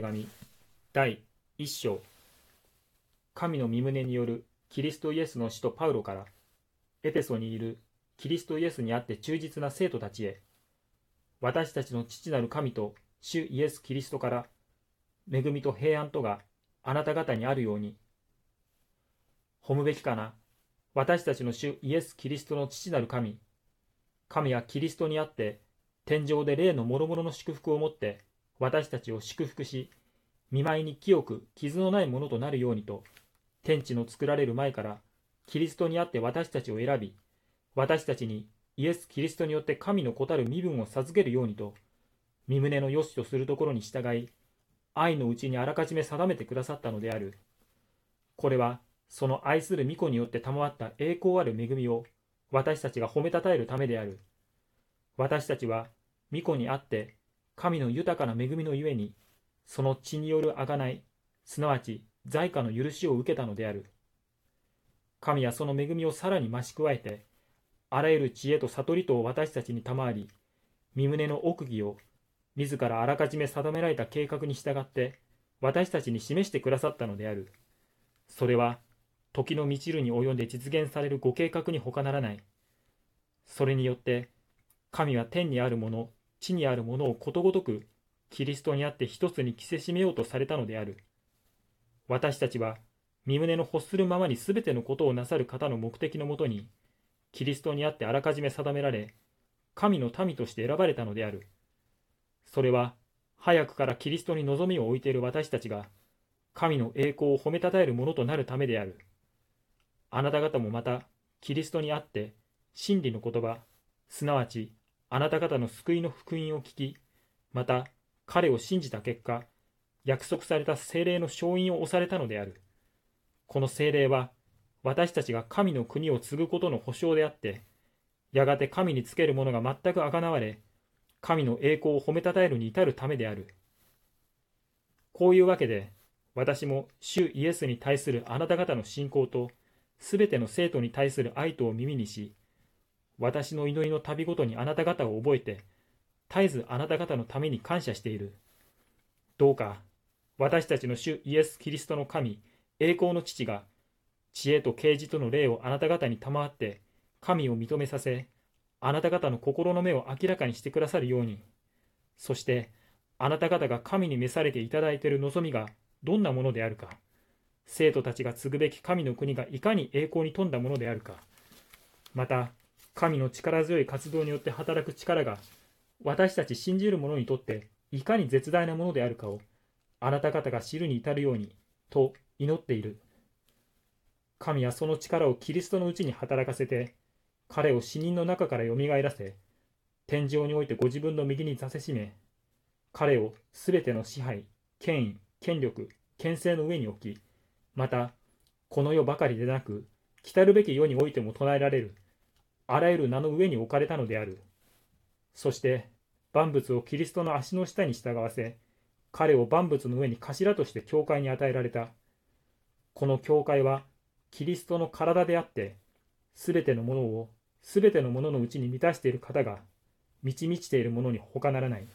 手紙。第1章。神の御胸によるキリストイエスの使徒パウロからエペソにいるキリストイエスにあって忠実な生徒たちへ私たちの父なる神と主イエス・キリストから恵みと平安とがあなた方にあるように。褒むべきかな。私たちの主イエス・キリストの父なる神。神はキリストにあって天上で霊の諸々の祝福をもって私たちを祝福し、見舞いに清く傷のないものとなるようにと、天地の作られる前からキリストにあって私たちを選び、私たちにイエス・キリストによって神の子たる身分を授けるようにと、身胸の良しとするところに従い、愛のうちにあらかじめ定めてくださったのである。これは、その愛する御子によって賜った栄光ある恵みを私たちが褒めたたえるためである。私たちは御子にあって神の豊かな恵みのゆえにその血による贖いすなわち在家の許しを受けたのである。神はその恵みをさらに増し加えてあらゆる知恵と悟りとを私たちに賜り身胸の奥義を自らあらかじめ定められた計画に従って私たちに示してくださったのである。それは時の満ちるに及んで実現されるご計画に他ならない。それによって神は天にあるもの、地にあるものをことごとくキリストにあって一つに着せしめようとされたのである。私たちは身胸の欲するままにすべてのことをなさる方の目的のもとに、キリストにあってあらかじめ定められ、神の民として選ばれたのである。それは、早くからキリストに望みを置いている私たちが、神の栄光を褒めたたえるものとなるためである。あなた方もまた、キリストにあって、真理の言葉、すなわちあなた方の救いの福音を聞き、また彼を信じた結果、約束された精霊の勝因を押されたのである。この精霊は、私たちが神の国を継ぐことの保証であって、やがて神につける者が全くあがなわれ、神の栄光を褒めたたえるに至るためである。こういうわけで、私も主イエスに対するあなた方の信仰と、すべての生徒に対する愛とを耳にし、私の祈りの旅ごとにあなた方を覚えて、絶えずあなた方のために感謝している。どうか、私たちの主イエス・キリストの神、栄光の父が、知恵と啓示との霊をあなた方に賜って、神を認めさせ、あなた方の心の目を明らかにしてくださるように、そして、あなた方が神に召されていただいている望みがどんなものであるか、生徒たちが継ぐべき神の国がいかに栄光に富んだものであるか、また、神の力強い活動によって働く力が私たち信じる者にとっていかに絶大なものであるかをあなた方が知るに至るようにと祈っている。神はその力をキリストのうちに働かせて彼を死人の中からよみがえらせ天井においてご自分の右に座せしめ彼をすべての支配、権威、権力、権勢の上に置きまたこの世ばかりでなく来るべき世においても唱えられるあらゆる名の上に置かれたのである。そして、万物をキリストの足の下に従わせ、彼を万物の上に頭として教会に与えられた。この教会は、キリストの体であって、すべてのものを、すべてのもののうちに満たしている方が、満ち満ちているものに他ならない。